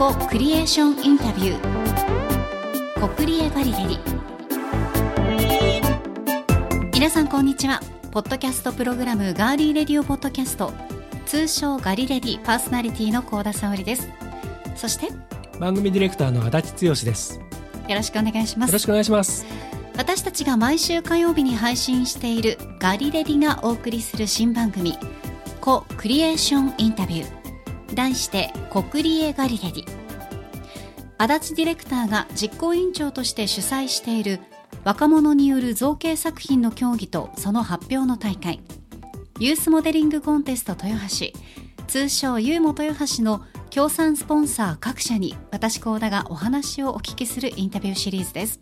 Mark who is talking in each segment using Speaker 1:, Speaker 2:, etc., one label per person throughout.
Speaker 1: コクリエーションインタビュー。コクリエガリレディ皆さんこんにちは。ポッドキャストプログラムガーリーレディオポッドキャスト。通称ガリレディパーソナリティの高田沙織です。そして
Speaker 2: 番組ディレクターの足立剛です。
Speaker 1: よろしくお願いします。
Speaker 2: よろしくお願いします。
Speaker 1: 私たちが毎週火曜日に配信しているガリレディがお送りする新番組コクリエーションインタビュー題してコクリエガリレディ足立ディレクターが実行委員長として主催している若者による造形作品の競技とその発表の大会。ユースモデリングコンテスト豊橋。通称ユーモ豊橋の協賛スポンサー各社に私高田がお話をお聞きするインタビューシリーズです。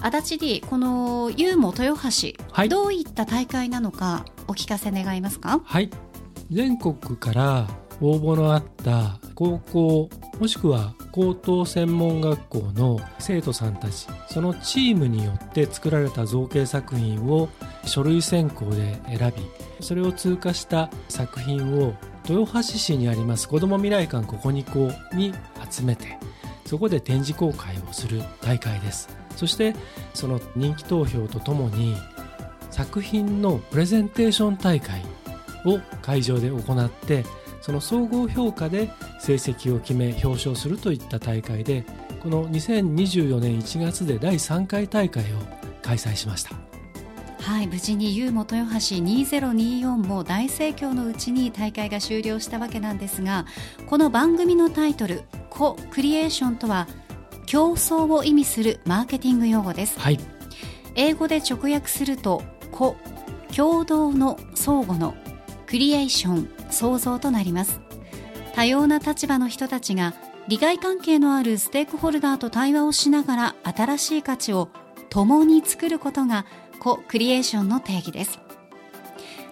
Speaker 1: 足立 D このユーモ豊橋、はい、どういった大会なのかお聞かせ願いますか？
Speaker 2: はい。全国から応募のあった高校もしくは高等専門学校の生徒さんたちそのチームによって作られた造形作品を書類選考で選びそれを通過した作品を豊橋市にあります子ども未来館ここにこうに集めてそこで展示公開をする大会です。そしてその人気投票とともに作品のプレゼンテーション大会を会場で行ってその総合評価で成績を決め表彰するといった大会でこの2024年1月で第3回大会を開催しました。
Speaker 1: はい無事に U 元豊橋2024も大盛況のうちに大会が終了したわけなんですがこの番組のタイトル「コ・クリエーション」とは競争を意味するマーケティング用語です、
Speaker 2: はい、
Speaker 1: 英語で直訳すると「コ」共同の相互のクリエーション創造となります。多様な立場の人たちが利害関係のあるステークホルダーと対話をしながら新しい価値を共に作ることがコ・クリエーションの定義です。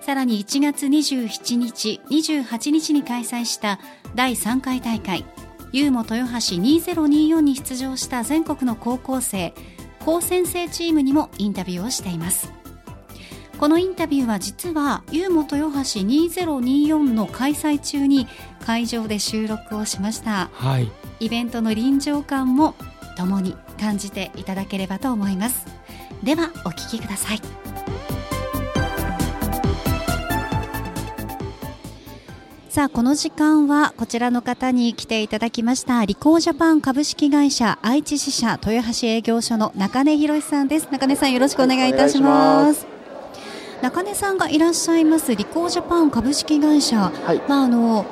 Speaker 1: さらに1月27日28日に開催した第3回大会ユーモ豊橋2024に出場した全国の高校生高専生チームにもインタビューをしています。このインタビューは実はユーモ豊橋2024の開催中に会場で収録をしました、
Speaker 2: はい、
Speaker 1: イベントの臨場感も共に感じていただければと思います。ではお聞きください。さあこの時間はこちらの方に来ていただきましたリコージャパン株式会社愛知支社豊橋営業所の中根博さんです。中根さんよろしくお願いいたします中根さんがいらっしゃいますリコージャパン株式会社、はい、まああの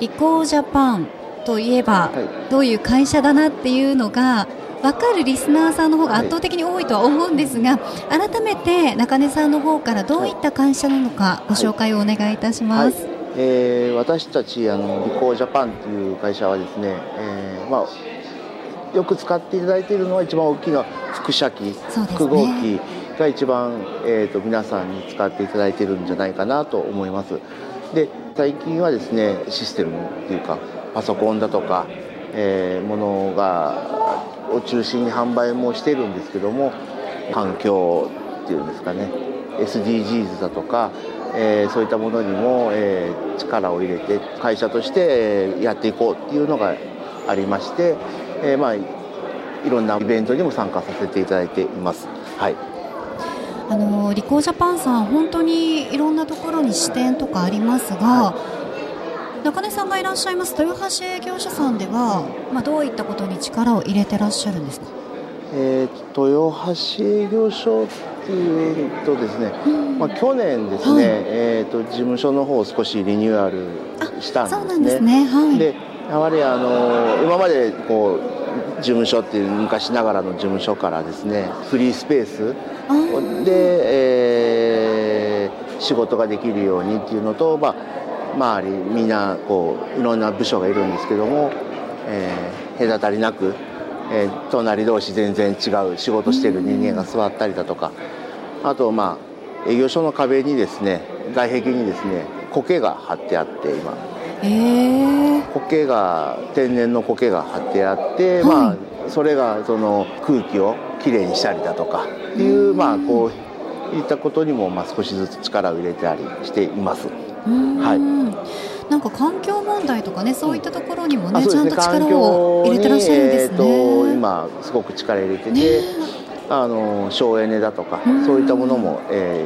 Speaker 1: リコージャパンといえば、どういう会社だなっていうのが分かるリスナーさんの方が圧倒的に多いとは思うんですが、改めて中根さんの方からどういった会社なのかご紹介をお願いいたします。はい。はい、
Speaker 3: えー、私たちあのリコージャパンという会社はですね、えー、まあよく使っていただいているのは一番大きな輻射機、複合機が一番、えーと、皆さんに使っていただいてるんじゃないかなと思います。で最近はですねシステムっていうかパソコンだとか、えー、ものがを中心に販売もしてるんですけども環境っていうんですかね SDGs だとか、えー、そういったものにも、えー、力を入れて会社としてやっていこうっていうのがありまして、えー、まあいろんなイベントにも参加させていただいています。はい
Speaker 1: あのリコージャパンさん本当にいろんなところに支店とかありますが、はい、中根さんがいらっしゃいます豊橋営業所さんでは、まあ、どういったことに力を入れてらっしゃるんですか、
Speaker 3: えー、豊橋営業所っていうとですね、うん、まあ、去年ですね、はい、えーと、事務所の方を少しリニューアルしたんですね。そうなんですね、はい、でやはりあの今までこう事務所っていう昔ながらの事務所からですねフリースペースで、えー、仕事ができるようにっていうのと、まあ、周りみんなこういろんな部署がいるんですけども、えー、隔たりなく、えー、隣同士全然違う仕事してる人間が座ったりだとかあとまあ営業所の壁にですね外壁にですね苔が貼ってあって今。苔が天然の苔が貼ってあって、はい、まあそれがその空気をきれいにしたりだとかっていうまあこういったことにもまあ少しずつ力を入れたりしています。
Speaker 1: はい。なんか環境問題とかねそういったところにもね、うん、ちゃんと力を入れてらっしゃるんですね。えー、
Speaker 3: 今すごく力入れてて、ね、あの省エネだとか、そういったものも、え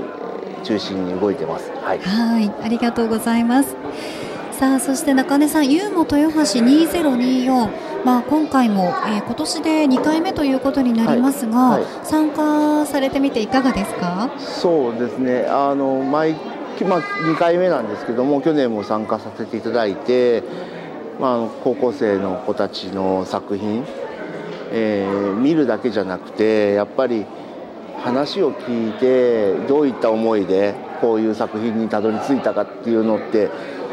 Speaker 3: ー、中心に動いてます。
Speaker 1: はい、はい。ありがとうございます。さあそして中根さん、ユーモ豊橋2024、まあ、今回も、えー、今年で2回目ということになりますが、はいはい、参加されてみていかがですか？
Speaker 3: そうですね。あの毎まあ、2回目なんですけども去年も参加させていただいて、まあ、高校生の子たちの作品、えー、見るだけじゃなくてやっぱり話を聞いてどういった思いでこういう作品にたどり着いたかっていうのって、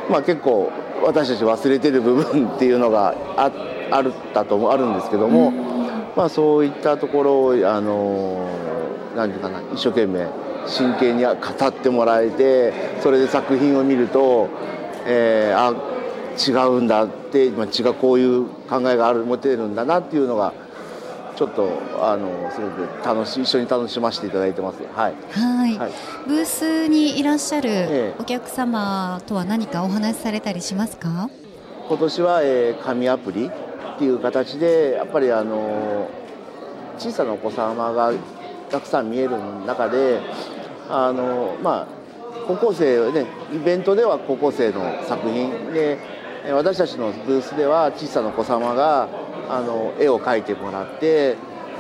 Speaker 3: まあ、結構私たち忘れてる部分っていうのがああるだとあるんですけども、まあ、そういったところをあの何て言うかな一生懸命真剣に語ってもらえてそれで作品を見ると、えー、あ違うんだって、まあ、違うこういう考えがある持てるんだなっていうのがちょっとあのすごく楽しい一緒に楽しませていただいてます。はい。
Speaker 1: はいはい、ブースにいらっしゃるお客様とは何かお話しされたりしますか？
Speaker 3: 今年は、えー、紙アプリっていう形でやっぱりあの小さなお子様がたくさん見える中であのまあ高校生ねイベントでは高校生の作品で私たちのブースでは小さなお子様があの絵を描いてもらって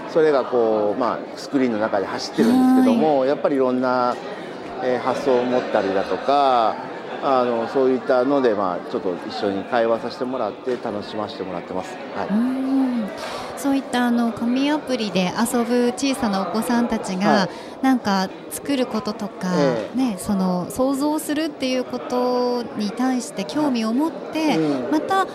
Speaker 3: それがこう、まあ、スクリーンの中で走ってるんですけどもやっぱりいろんな、え発想を持ったりだとかあのそういったので、まあ、ちょっと一緒に会話させてもらって楽しませてもらってます。はい。
Speaker 1: そういったあの紙アプリで遊ぶ小さなお子さんたちが、はい、なんか作ることとか、えー、ね、その想像するっていうことに対して興味を持って、うん、また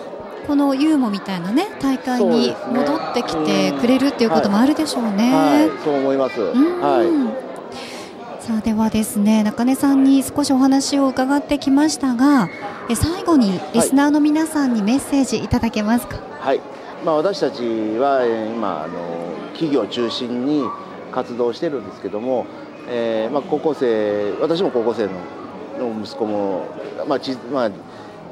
Speaker 1: このユーモみたいなね大会に戻ってきてくれるっていうこともあるでしょうね。
Speaker 3: はいはい、そう思います。は
Speaker 1: い。さあではですね中根さんに少しお話を伺ってきましたがえ最後にリスナーの皆さんにメッセージいただけますか？
Speaker 3: はいまあ、私たちは今あの企業中心に活動してるんですけども、えーまあ、高校生私も高校生の息子も、まあちまあ、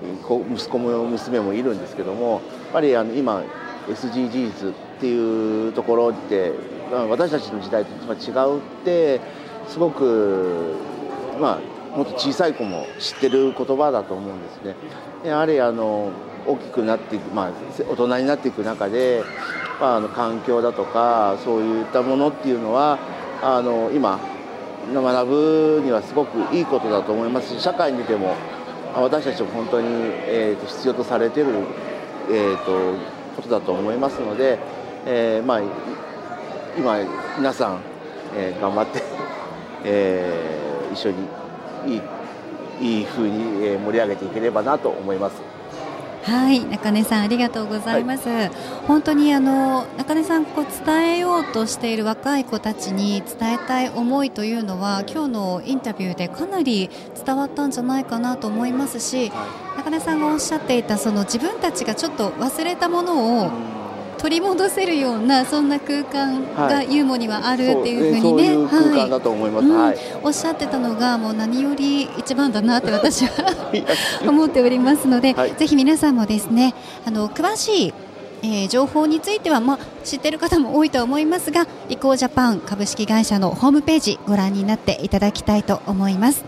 Speaker 3: 息子も娘もいるんですけどもやっぱりあの今 SDGs っていうところって、私たちの時代と違うってすごくまあもっと小さい子も知ってる言葉だと思うんですね。やはりあの大きくなっていく、まあ、大人になっていく中で、まあ、あの環境だとかそういったものっていうのはあの今学ぶにはすごくいいことだと思いますし社会に出ても私たちも本当に、えーと、必要とされてる、えーと、ことだと思いますので、えー、まあ、今皆さん、えー、頑張って、えー、一緒にいいいい風に盛り上げていければなと思います。
Speaker 1: はい中根さんありがとうございます、はい、本当にあの中根さんこう伝えようとしている若い子たちに伝えたい思いというのは今日のインタビューでかなり伝わったんじゃないかなと思いますし、はい、中根さんがおっしゃっていたその自分たちがちょっと忘れたものを取り戻せるようなそんな空間がユーモにはあるっていうふうにね、
Speaker 3: はい。
Speaker 1: おっしゃってたのがもう何より一番だなって私は 思っておりますので、はい、ぜひ皆さんもですねあの詳しいえー、情報については、まあ、知っている方も多いと思いますがリコージャパン株式会社のホームページご覧になっていただきたいと思います。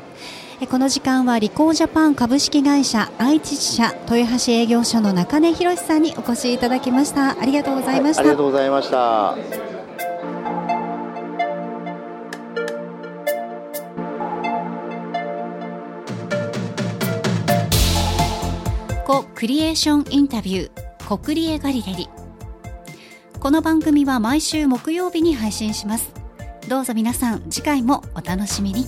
Speaker 1: この時間はリコージャパン株式会社愛知支社豊橋営業所の中根博さんにお越しいただきました。ありがとうございました、
Speaker 3: はい、ありがとうございました。
Speaker 1: コクリエーションインタビューコクリエガリレリ。この番組は毎週木曜日に配信します。どうぞ皆さん次回もお楽しみに